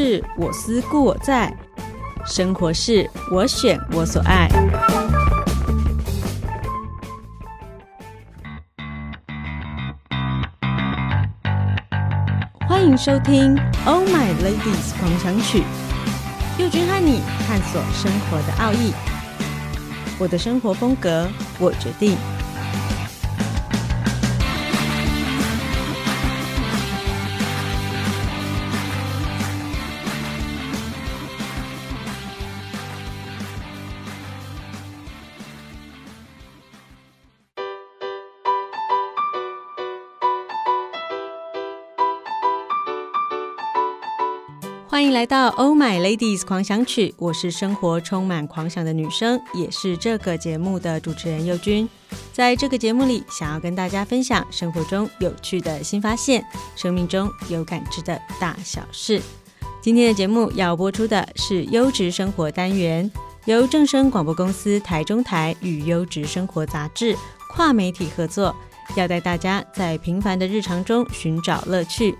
是我思故我在，生活是我选我所爱。欢迎收听《Oh My Ladies 狂想曲》，佑君和你探索生活的奥义。我的生活风格，我决定。欢迎来到《Oh My Ladies 狂想曲》，我是生活充满狂想的女生，也是这个节目的主持人佑君。在这个节目里，想要跟大家分享生活中有趣的新发现，生命中有感知的大小事。今天的节目要播出的是优质生活单元，由正声广播公司台中台与优质生活杂志跨媒体合作。要带大家在平凡的日常中寻找乐趣，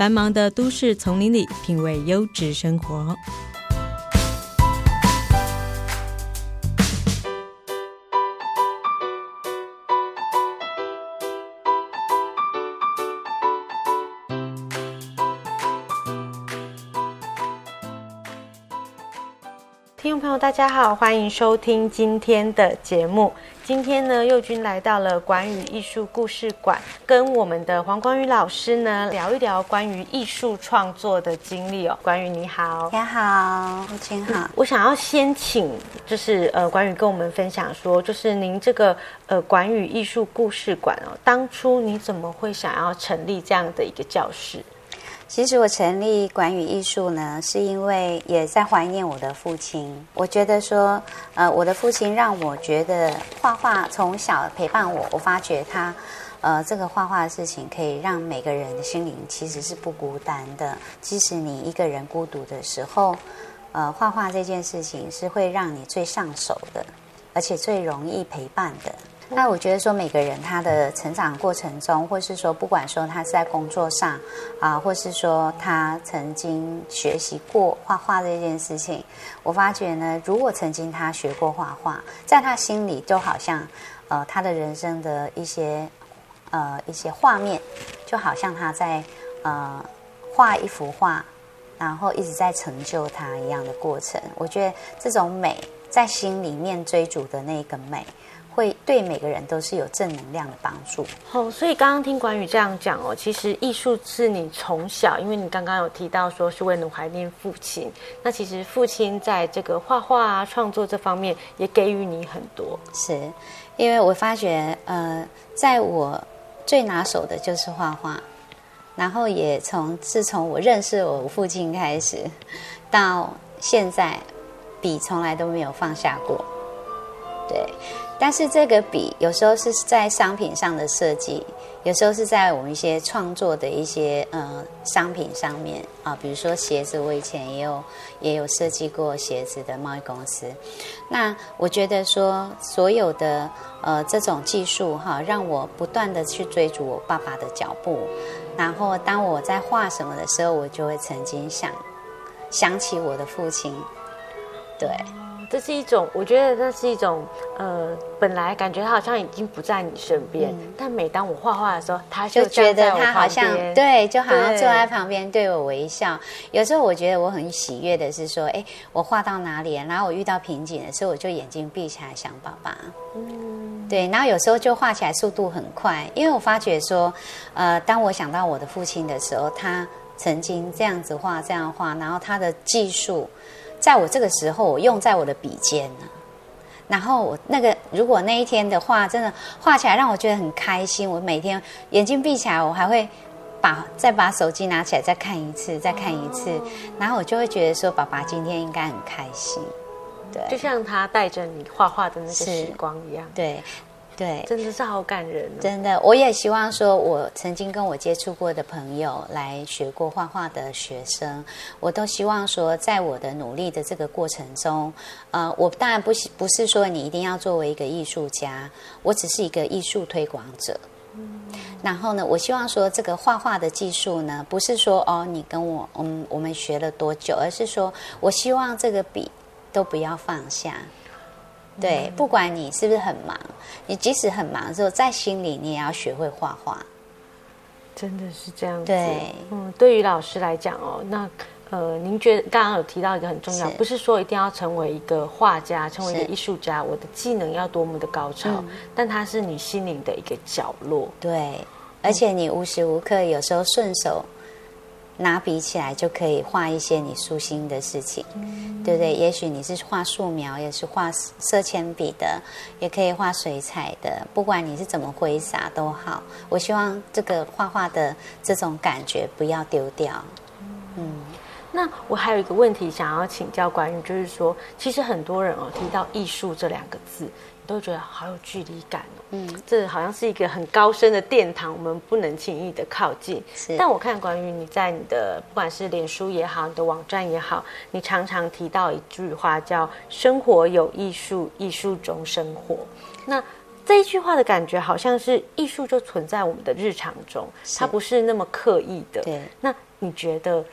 繁忙的都市丛林里品味优质生活。听众朋友，大家好，欢迎收听今天的节目。今天呢，佑君来到了馆语艺术故事馆，跟我们的黄光宇老师呢聊一聊关于艺术创作的经历哦。关于你好，你好，吴君好、嗯。我想要先请，就是呃，关于跟我们分享说，就是您这个呃馆语艺术故事馆哦，当初你怎么会想要成立这样的一个教室？其实我成立管语艺术呢，是因为也在怀念我的父亲。我觉得说，呃，我的父亲让我觉得画画从小陪伴我，我发觉他，呃，这个画画的事情可以让每个人的心灵其实是不孤单的。即使你一个人孤独的时候，呃，画画这件事情是会让你最上手的，而且最容易陪伴的。那我觉得说，每个人他的成长过程中，或是说，不管说他是在工作上啊，或是说他曾经学习过画画这件事情，我发觉呢，如果曾经他学过画画，在他心里就好像呃，他的人生的一些呃一些画面，就好像他在呃画一幅画，然后一直在成就他一样的过程。我觉得这种美，在心里面追逐的那个美。会对每个人都是有正能量的帮助。好、哦，所以刚刚听管宇这样讲哦，其实艺术是你从小，因为你刚刚有提到说是为了怀念父亲，那其实父亲在这个画画啊、创作这方面也给予你很多。是，因为我发觉，呃，在我最拿手的就是画画，然后也从自从我认识我父亲开始，到现在，笔从来都没有放下过。对。但是这个笔有时候是在商品上的设计，有时候是在我们一些创作的一些呃商品上面啊，比如说鞋子，我以前也有也有设计过鞋子的贸易公司。那我觉得说所有的呃这种技术哈，让我不断的去追逐我爸爸的脚步。然后当我在画什么的时候，我就会曾经想想起我的父亲，对。这是一种，我觉得这是一种，呃，本来感觉他好像已经不在你身边，嗯、但每当我画画的时候，他就，就觉得他好像对，就好像坐在旁边对我微笑。有时候我觉得我很喜悦的是说，哎，我画到哪里，然后我遇到瓶颈的时候，我就眼睛闭起来想爸爸。嗯，对，然后有时候就画起来速度很快，因为我发觉说，呃，当我想到我的父亲的时候，他曾经这样子画，这样画，然后他的技术。在我这个时候，我用在我的笔尖呢。然后我那个，如果那一天的画真的画起来让我觉得很开心，我每天眼睛闭起来，我还会把再把手机拿起来再看一次，再看一次，哦、然后我就会觉得说，爸爸今天应该很开心。对，就像他带着你画画的那个时光一样。对。对，真的是好感人哦。真的，我也希望说，我曾经跟我接触过的朋友，来学过画画的学生，我都希望说，在我的努力的这个过程中，呃，我当然不不是说你一定要作为一个艺术家，我只是一个艺术推广者。嗯，然后呢，我希望说这个画画的技术呢，不是说哦，你跟我，嗯我们学了多久，而是说我希望这个笔都不要放下。对，嗯、不管你是不是很忙，你即使很忙的时候，在心里你也要学会画画。真的是这样子。对，嗯，对于老师来讲哦，那。呃，您觉得刚刚有提到一个很重要，是不是说一定要成为一个画家，成为一个艺术家，我的技能要多么的高超？嗯、但它是你心灵的一个角落。对，而且你无时无刻有时候顺手拿笔起来就可以画一些你舒心的事情，对不对？也许你是画素描，也是画色铅笔的，也可以画水彩的，不管你是怎么挥洒都好。我希望这个画画的这种感觉不要丢掉。嗯。那我还有一个问题想要请教关于，就是说，其实很多人哦提到艺术这两个字，都觉得好有距离感哦。嗯，这好像是一个很高深的殿堂，我们不能轻易的靠近。是。但我看关于你在你的不管是脸书也好，你的网站也好，你常常提到一句话叫“生活有艺术，艺术中生活”。那这一句话的感觉好像是艺术就存在我们的日常中，它不是那么刻意的。对。那你觉得？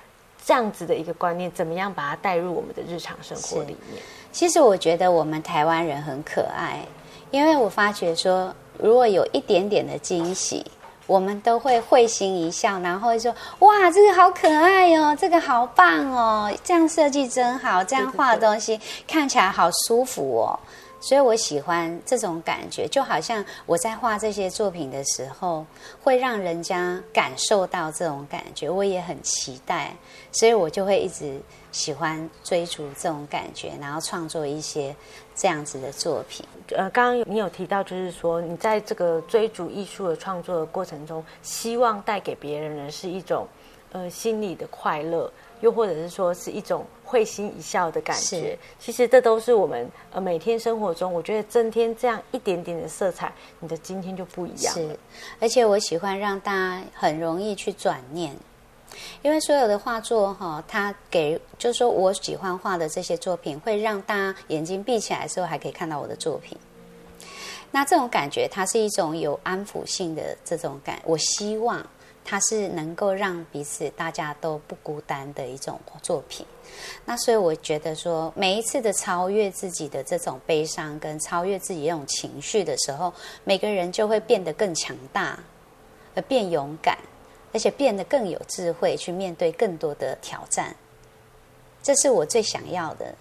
这样子的一个观念，怎么样把它带入我们的日常生活里面？其实我觉得我们台湾人很可爱，因为我发觉说，如果有一点点的惊喜，我们都会会心一笑，然后会说：“哇，这个好可爱哦，这个好棒哦，这样设计真好，这样画的东西看起来好舒服哦。”所以我喜欢这种感觉，就好像我在画这些作品的时候，会让人家感受到这种感觉，我也很期待，所以我就会一直喜欢追逐这种感觉，然后创作一些这样子的作品。呃，刚刚你有提到，就是说你在这个追逐艺术的创作的过程中，希望带给别人的是一种呃心里的快乐。又或者是说是一种会心一笑的感觉，其实这都是我们呃每天生活中，我觉得增添这样一点点的色彩，你的今天就不一样。是，而且我喜欢让大家很容易去转念，因为所有的画作哈，它给就是说我喜欢画的这些作品，会让大家眼睛闭起来的时候还可以看到我的作品。那这种感觉，它是一种有安抚性的这种感，我希望。它是能够让彼此大家都不孤单的一种作品，那所以我觉得说，每一次的超越自己的这种悲伤，跟超越自己这种情绪的时候，每个人就会变得更强大，而变勇敢，而且变得更有智慧，去面对更多的挑战。这是我最想要的，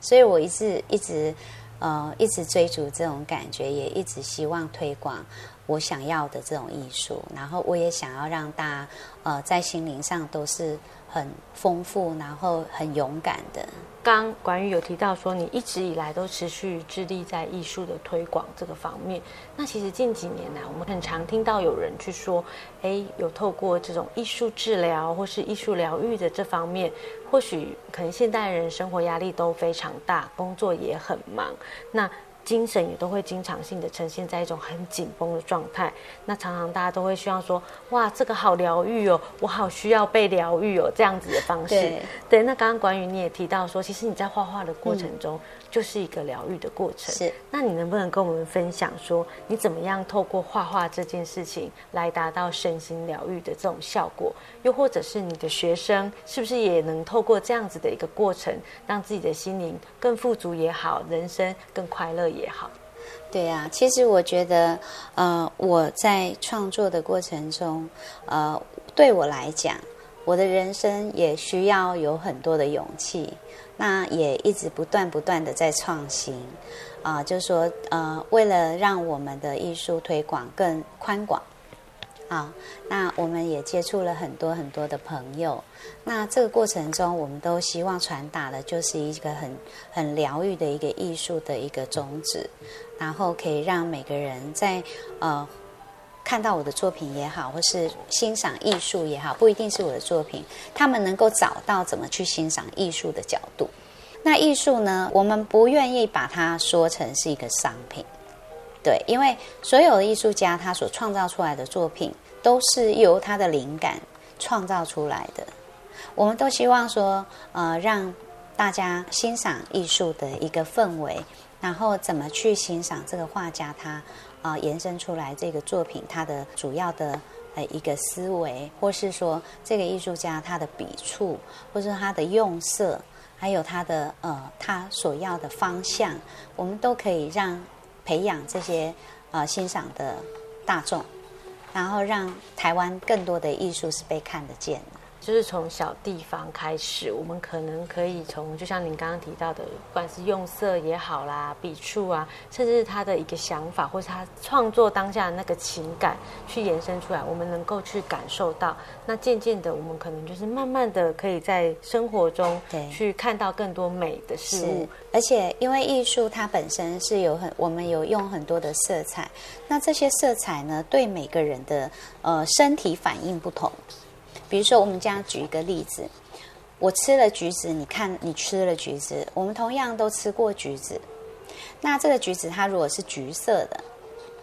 所以我一直一直呃一直追逐这种感觉，也一直希望推广。我想要的这种艺术，然后我也想要让大家，呃，在心灵上都是很丰富，然后很勇敢的。刚关于有提到说，你一直以来都持续致力在艺术的推广这个方面。那其实近几年来，我们很常听到有人去说，哎，有透过这种艺术治疗或是艺术疗愈的这方面，或许可能现代人生活压力都非常大，工作也很忙，那。精神也都会经常性的呈现在一种很紧绷的状态，那常常大家都会希望说，哇，这个好疗愈哦，我好需要被疗愈哦，这样子的方式。对，对，那刚刚关于你也提到说，其实你在画画的过程中。嗯就是一个疗愈的过程。是，那你能不能跟我们分享说，你怎么样透过画画这件事情来达到身心疗愈的这种效果？又或者是你的学生是不是也能透过这样子的一个过程，让自己的心灵更富足也好，人生更快乐也好？也好对呀、其实我觉得，呃，我在创作的过程中，呃，对我来讲，我的人生也需要有很多的勇气。那也一直不断不断的在创新，啊、就是说，呃，为了让我们的艺术推广更宽广，啊，那我们也接触了很多很多的朋友。那这个过程中，我们都希望传达的就是一个很很疗愈的一个艺术的一个宗旨，然后可以让每个人在呃。看到我的作品也好，或是欣赏艺术也好，不一定是我的作品，他们能够找到怎么去欣赏艺术的角度。那艺术呢，我们不愿意把它说成是一个商品，对，因为所有的艺术家他所创造出来的作品都是由他的灵感创造出来的。我们都希望说，呃，让大家欣赏艺术的一个氛围。然后怎么去欣赏这个画家他啊、延伸出来这个作品，他的主要的呃一个思维，或是说这个艺术家他的笔触，或是他的用色，还有他的呃他所要的方向，我们都可以让培养这些呃欣赏的大众，然后让台湾更多的艺术是被看得见的。就是从小地方开始，我们可能可以从，就像您刚刚提到的，不管是用色也好啦，笔触啊，甚至是他的一个想法，或是他创作当下的那个情感，去延伸出来，我们能够去感受到。那渐渐的，我们可能就是慢慢的可以在生活中去看到更多美的事物。而且，因为艺术它本身是有很，我们有用很多的色彩，那这些色彩呢，对每个人的呃身体反应不同。比如说，我们这样举一个例子，我吃了橘子，你看你吃了橘子，我们同样都吃过橘子。那这个橘子它如果是橘色的，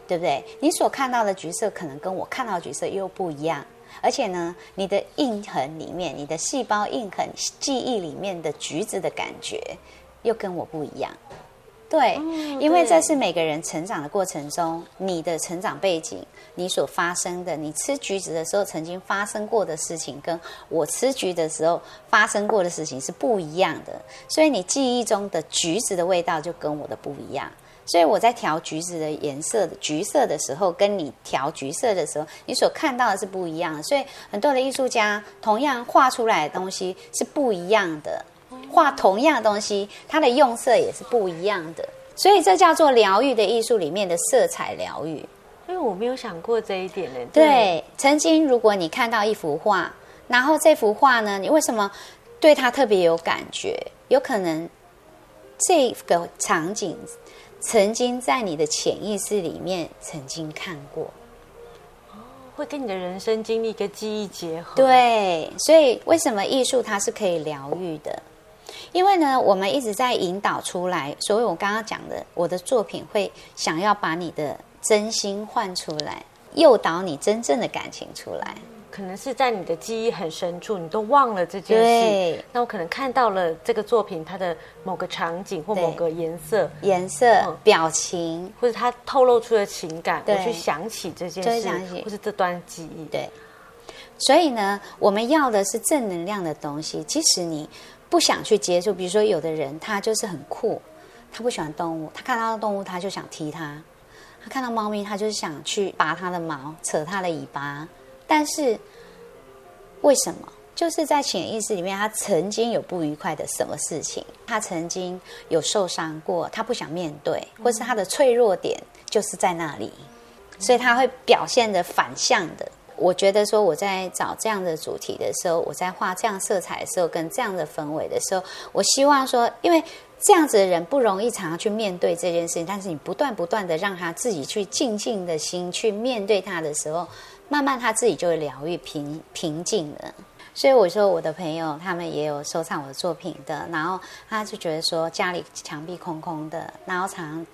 对不对？你所看到的橘色可能跟我看到的橘色又不一样，而且呢，你的印痕里面，你的细胞印痕记忆里面的橘子的感觉又跟我不一样。对，因为这是每个人成长的过程中，你的成长背景，你所发生的，你吃橘子的时候曾经发生过的事情，跟我吃橘的时候发生过的事情是不一样的，所以你记忆中的橘子的味道就跟我的不一样。所以我在调橘子的颜色的橘色的时候，跟你调橘色的时候，你所看到的是不一样的。所以很多的艺术家同样画出来的东西是不一样的。画同样的东西，它的用色也是不一样的，所以这叫做疗愈的艺术里面的色彩疗愈。因为我没有想过这一点呢。对，对，曾经如果你看到一幅画，然后这幅画呢，你为什么对它特别有感觉？有可能这个场景曾经在你的潜意识里面曾经看过，哦，会跟你的人生经历跟记忆结合。对，所以为什么艺术它是可以疗愈的？因为呢，我们一直在引导出来，所以我刚刚讲的，我的作品会想要把你的真心换出来，诱导你真正的感情出来。可能是在你的记忆很深处，你都忘了这件事。对。那我可能看到了这个作品，它的某个场景或某个颜色、颜色、嗯、表情，或者它透露出的情感，我去想起这件事，想起或是这段记忆。对。所以呢，我们要的是正能量的东西。即使你。不想去接触，比如说有的人他就是很酷，他不喜欢动物，他看到动物他就想踢它，他看到猫咪他就是想去拔它的毛、扯它的尾巴。但是为什么？就是在潜意识里面，他曾经有不愉快的什么事情，他曾经有受伤过，他不想面对，或是他的脆弱点就是在那里，所以他会表现的反向的。我觉得说我在找这样的主题的时候，我在画这样色彩的时候，跟这样的氛围的时候，我希望说，因为这样子的人不容易常常去面对这件事情，但是你不断不断的让他自己去静静的心去面对他的时候，慢慢他自己就会疗愈平平静了。所以我说我的朋友他们也有收藏我的作品的，然后他就觉得说家里墙壁空空的，然后常常。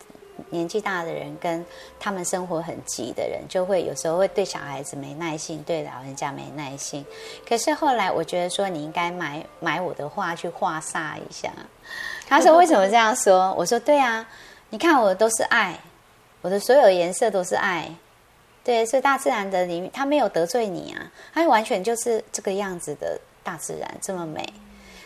年纪大的人跟他们生活很急的人，就会有时候会对小孩子没耐心，对老人家没耐心。可是后来我觉得说，你应该买买我的画去画煞一下。他说为什么这样说？我说对啊，你看我都是爱，我的所有颜色都是爱。对，所以大自然的里面，他没有得罪你啊，他完全就是这个样子的大自然这么美。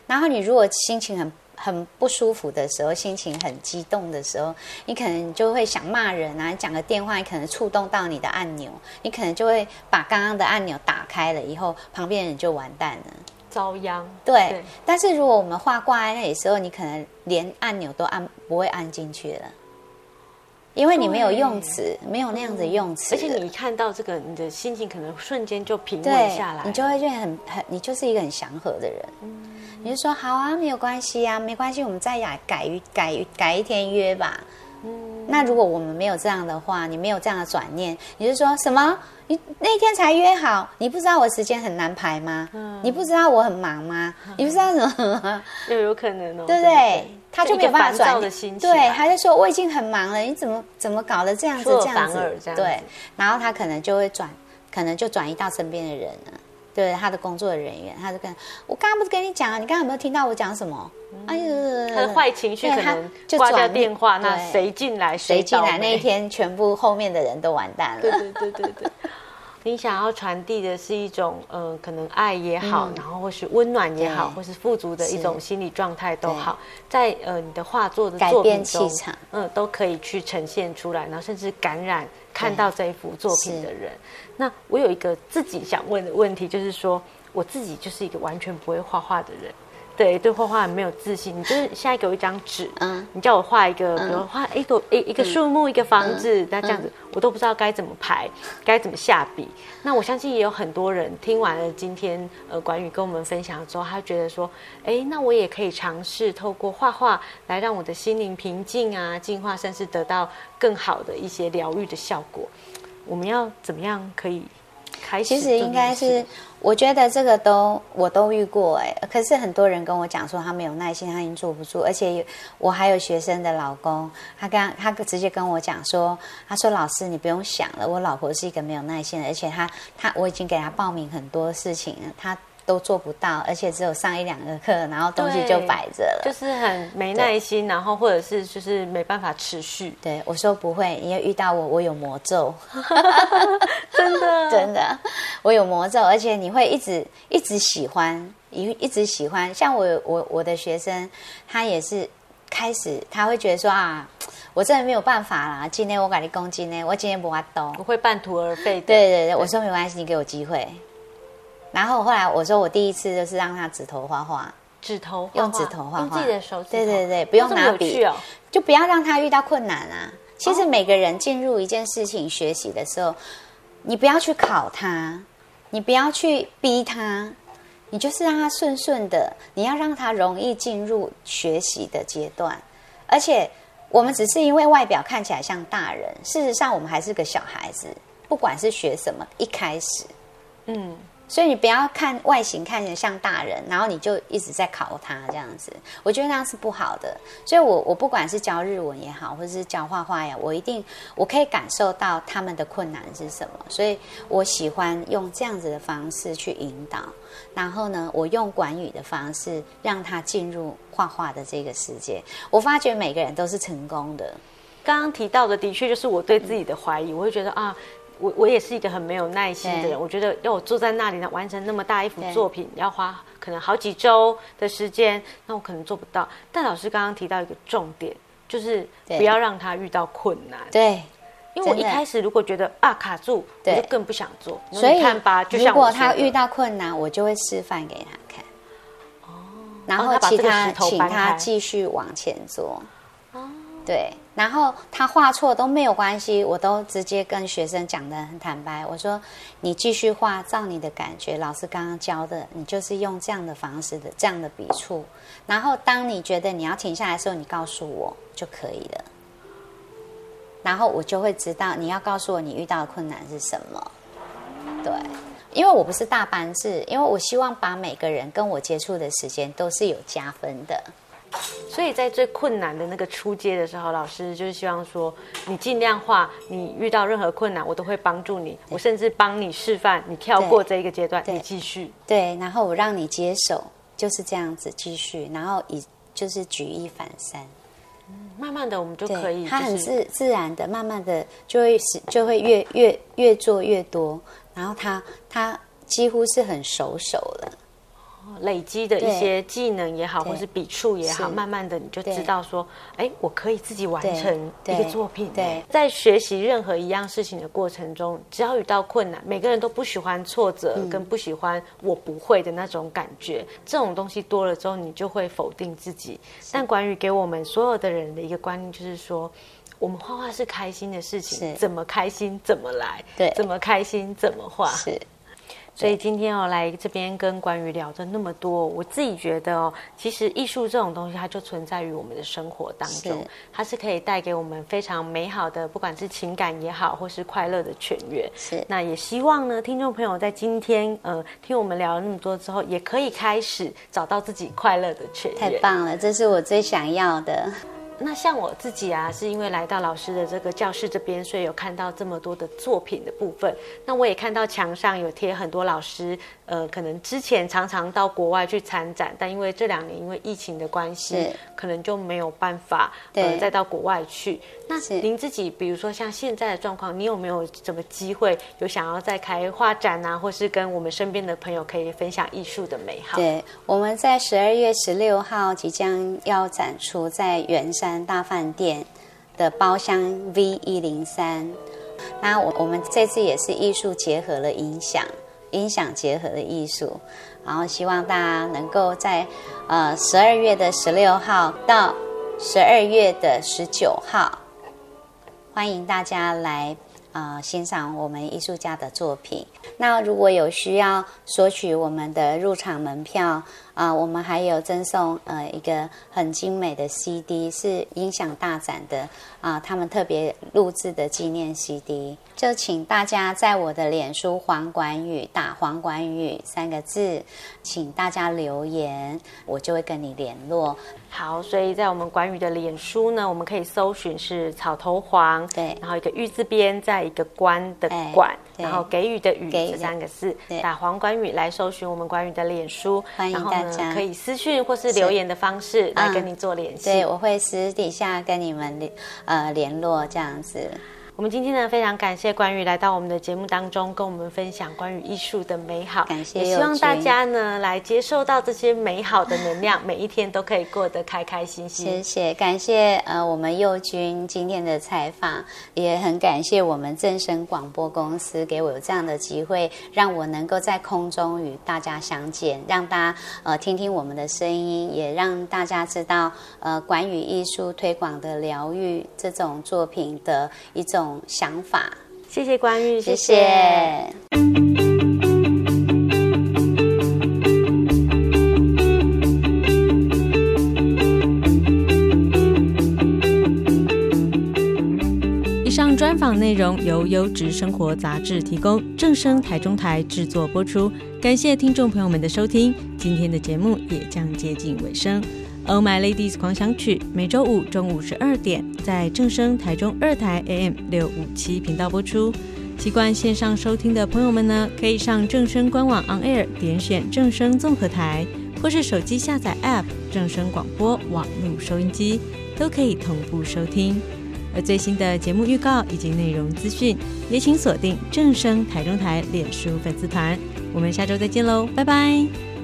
然后你如果心情很很不舒服的时候，心情很激动的时候，你可能就会想骂人啊，讲个电话，你可能触动到你的按钮，你可能就会把刚刚的按钮打开了，以后旁边人就完蛋了，遭殃。对，对。但是如果我们画挂在那里的时候，你可能连按钮都按不会按进去了。因为你没有用词，没有那样子用词，而且你一看到这个，你的心情可能瞬间就平稳下来，你就会觉得很很，你就是一个很祥和的人。嗯，你就说好啊，没有关系啊，没关系，我们再改改改改一天约吧。嗯，那如果我们没有这样的话，你没有这样的转念，你就说什么？你那天才约好，你不知道我时间很难排吗？嗯，你不知道我很忙吗？嗯，你不知道什么？又有可能哦，对不对？对他就没有办法转的心情，对，他就说我已经很忙了，你怎么怎么搞得这样子这样子？对，然后他可能就会转，可能就转移到身边的人了。对他的工作人员，他就跟我刚刚不是跟你讲啊，你刚刚有没有听到我讲什么？哎呦，他的坏情绪可能就挂掉电话，那谁进来谁进来那一天，全部后面的人都完蛋了。对对对对对。你想要传递的是一种，呃，可能爱也好，嗯、然后或是温暖也好，或是富足的一种心理状态都好，在呃你的画作的作品中，嗯、呃，都可以去呈现出来，然后甚至感染看到这一幅作品的人。那我有一个自己想问的问题，就是说我自己就是一个完全不会画画的人。对，对画画很没有自信。你就是现在给我一张纸，嗯，你叫我画一个，比如画一朵一一个树木，一个房子，那这样子，我都不知道该怎么排，该怎么下笔。那我相信也有很多人听完了今天呃管宇跟我们分享之后，他觉得说，哎，那我也可以尝试透过画画来让我的心灵平静啊，净化，甚至得到更好的一些疗愈的效果。我们要怎么样可以开始？其实应该是，我觉得这个都我都遇过哎，可是很多人跟我讲说他没有耐心，他已经坐不住，而且我还有学生的老公，他刚他直接跟我讲说，他说老师你不用想了，我老婆是一个没有耐心的，而且他他我已经给他报名很多事情了，他。都做不到，而且只有上一两个课，然后东西就摆着了，就是很没耐心，然后或者是就是没办法持续。对，我说不会，因为遇到我，我有魔咒，真的 真的，我有魔咒，而且你会一直一直喜欢，一一直喜欢。像我我我的学生，他也是开始他会觉得说啊，我真的没有办法啦，今天我给你攻击呢，我今天不发动，不会半途而废。对对对，我说没关系，你给我机会。然后后来我说我第一次就是让他指头画画，指头用指头画画，用自己的手指头，对对对，不用拿笔，就不要让他遇到困难啊。其实每个人进入一件事情学习的时候，你不要去考他，你不要去逼他，你就是让他顺顺的，你要让他容易进入学习的阶段。而且我们只是因为外表看起来像大人，事实上我们还是个小孩子，不管是学什么，一开始，嗯。所以你不要看外形看起来像大人，然后你就一直在考他这样子，我觉得那样是不好的。所以我我不管是教日文也好，或者是教画画呀，我一定我可以感受到他们的困难是什么，所以我喜欢用这样子的方式去引导。然后呢，我用管语的方式让他进入画画的这个世界。我发觉每个人都是成功的。刚刚提到的，的确就是我对自己的怀疑，我会觉得啊。我我也是一个很没有耐心的人，我觉得要我坐在那里呢，完成那么大一幅作品，要花可能好几周的时间，那我可能做不到。但老师刚刚提到一个重点，就是不要让他遇到困难。对，因为我一开始如果觉得啊卡住，我就更不想做。所以看吧，就像如果他遇到困难，我就会示范给他看。哦，然后其他请他继续往前做。哦，对。然后他画错都没有关系，我都直接跟学生讲得很坦白。我说：“你继续画，照你的感觉，老师刚刚教的，你就是用这样的方式的这样的笔触。然后当你觉得你要停下来的时候，你告诉我就可以了。然后我就会知道你要告诉我你遇到的困难是什么。对，因为我不是大班制，因为我希望把每个人跟我接触的时间都是有加分的。”所以在最困难的那个出街的时候，老师就是希望说，你尽量画，你遇到任何困难，我都会帮助你，我甚至帮你示范，你跳过这一个阶段，你继续。对，然后我让你接手，就是这样子继续，然后以就是举一反三，嗯，慢慢的我们就可以，它很自自然的，慢慢的就会是就会越越越做越多，然后他他几乎是很熟手了。累积的一些技能也好，或是笔触也好，慢慢的你就知道说，哎，我可以自己完成一个作品。对，在学习任何一样事情的过程中，只要遇到困难，每个人都不喜欢挫折，跟不喜欢我不会的那种感觉。这种东西多了之后，你就会否定自己。但关于给我们所有的人的一个观念就是说，我们画画是开心的事情，怎么开心怎么来，对，怎么开心怎么画。是。所以今天哦，来这边跟关宇聊的那么多，我自己觉得哦，其实艺术这种东西，它就存在于我们的生活当中，它是可以带给我们非常美好的，不管是情感也好，或是快乐的泉源。是。那也希望呢，听众朋友在今天呃听我们聊了那么多之后，也可以开始找到自己快乐的泉源。太棒了，这是我最想要的。那像我自己啊，是因为来到老师的这个教室这边，所以有看到这么多的作品的部分。那我也看到墙上有贴很多老师，呃，可能之前常常到国外去参展，但因为这两年因为疫情的关系，可能就没有办法呃再到国外去。那您自己，比如说像现在的状况，你有没有什么机会有想要再开画展啊，或是跟我们身边的朋友可以分享艺术的美好？对，我们在十二月十六号即将要展出在圆山大饭店的包厢 V 一零三。那我我们这次也是艺术结合了音响，音响结合的艺术，然后希望大家能够在呃十二月的十六号到十二月的十九号。欢迎大家来呃欣赏我们艺术家的作品。那如果有需要索取我们的入场门票啊、呃，我们还有赠送呃一个很精美的 CD，是音响大展的啊、呃，他们特别录制的纪念 CD。就请大家在我的脸书黄管宇打黄管宇三个字，请大家留言，我就会跟你联络。好，所以在我们管宇的脸书呢，我们可以搜寻是草头黄，对，然后一个玉字边，在一个关的管，然后给予的予这三个字，打黄管宇来搜寻我们管宇的脸书，欢迎大家可以私讯或是留言的方式来跟你做联系。对，我会私底下跟你们联呃联络这样子。我们今天呢，非常感谢关羽来到我们的节目当中，跟我们分享关于艺术的美好。感谢，也希望大家呢来接受到这些美好的能量，每一天都可以过得开开心心。谢谢，感谢呃我们佑君今天的采访，也很感谢我们正声广播公司给我有这样的机会，让我能够在空中与大家相见，让大家呃听听我们的声音，也让大家知道呃关于艺术推广的疗愈这种作品的一种。想法，谢谢关玉，谢谢。谢谢。以上专访内容由优质生活杂志提供，正声台中台制作播出。感谢听众朋友们的收听，今天的节目也将接近尾声。Oh My Ladies 狂想曲每周五中午十二点在正声台中二台 AM 六五七频道播出。习惯线上收听的朋友们呢，可以上正声官网 On Air 点选正声综合台，或是手机下载 App 正声广播网络收音机，都可以同步收听。而最新的节目预告以及内容资讯，也请锁定正声台中台脸书粉丝团。我们下周再见喽，拜拜。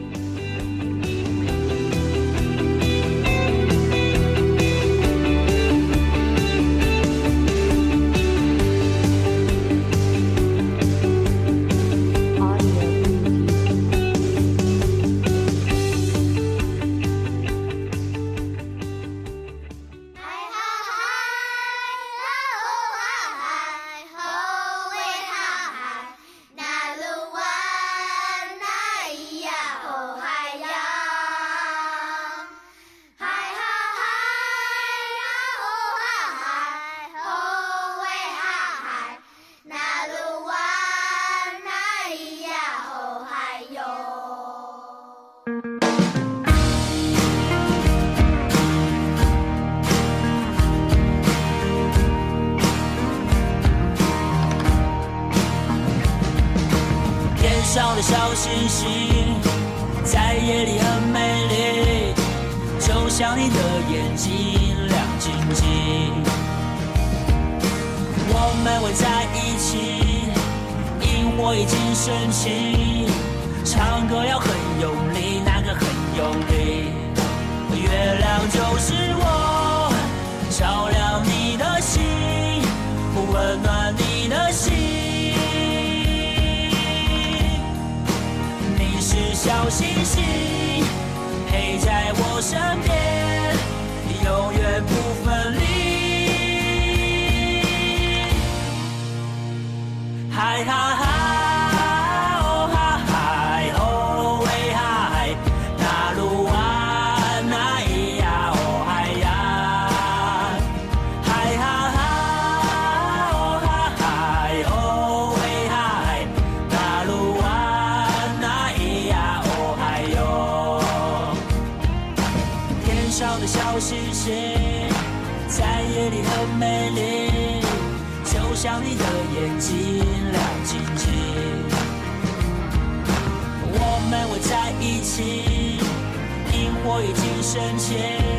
小星星在夜里很美丽，就像你的眼睛亮晶晶。我们会在一起，萤火已经升起，唱歌要很用力，那个很用力。月亮就是我，照亮你的心，温暖你小星星陪在我身边，永远不分离。起，萤